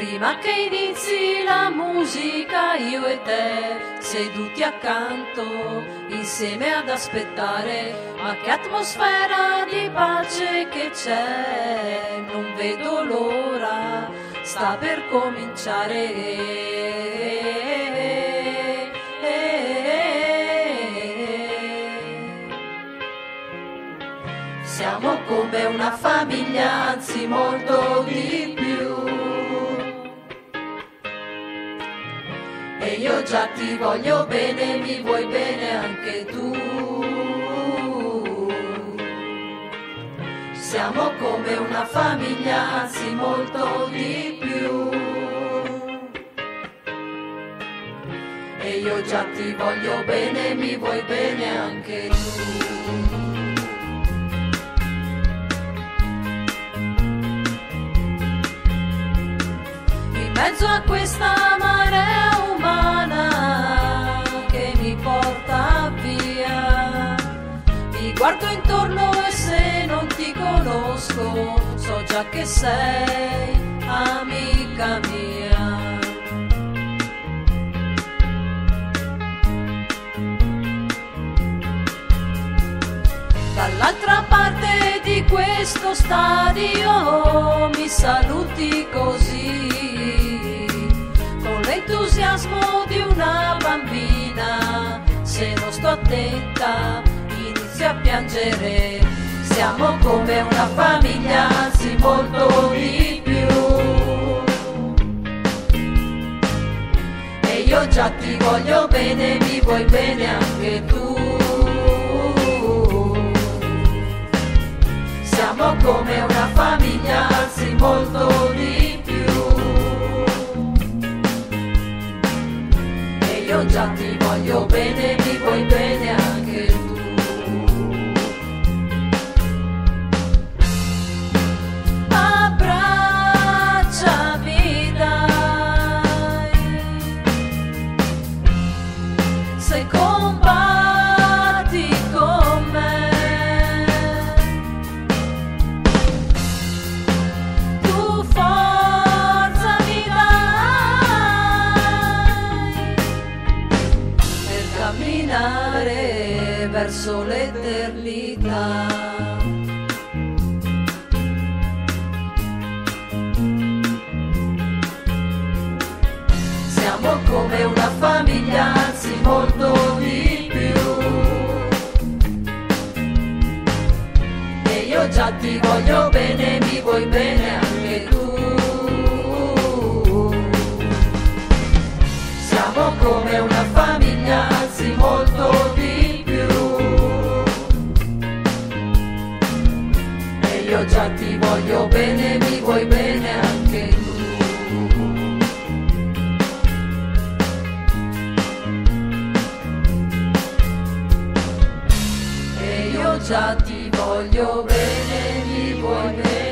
Prima che inizi la musica io e te seduti accanto insieme ad aspettare ma che atmosfera di pace che c'è non vedo l'ora sta per cominciare Siamo come una famiglia, anzi molto di più. E io già ti voglio bene, mi vuoi bene anche tu. Siamo come una famiglia, anzi molto di più. E io già ti voglio bene, mi vuoi bene anche tu. in mezzo a questa guardo intorno e se non ti conosco, so già che sei amica mia. Dall'altra parte di questo stadio mi saluti così, con l'entusiasmo di una bambina. Se non sto attenta inizio a piangere. Siamo come una famiglia, anzi molto di più. E io già ti voglio bene, mi vuoi bene anche tu. Siamo come una famiglia, anzi molto di più. E io già ti voglio bene, mi vuoi bene se combatti con me. Tu forza mi dai per camminare verso l'eternità. Voglio bene, mi vuoi bene anche tu. Siamo come una famiglia, anzi molto di più. E io già ti voglio bene, mi vuoi bene anche tu. E io già ti voglio bene, vi vuoi bene.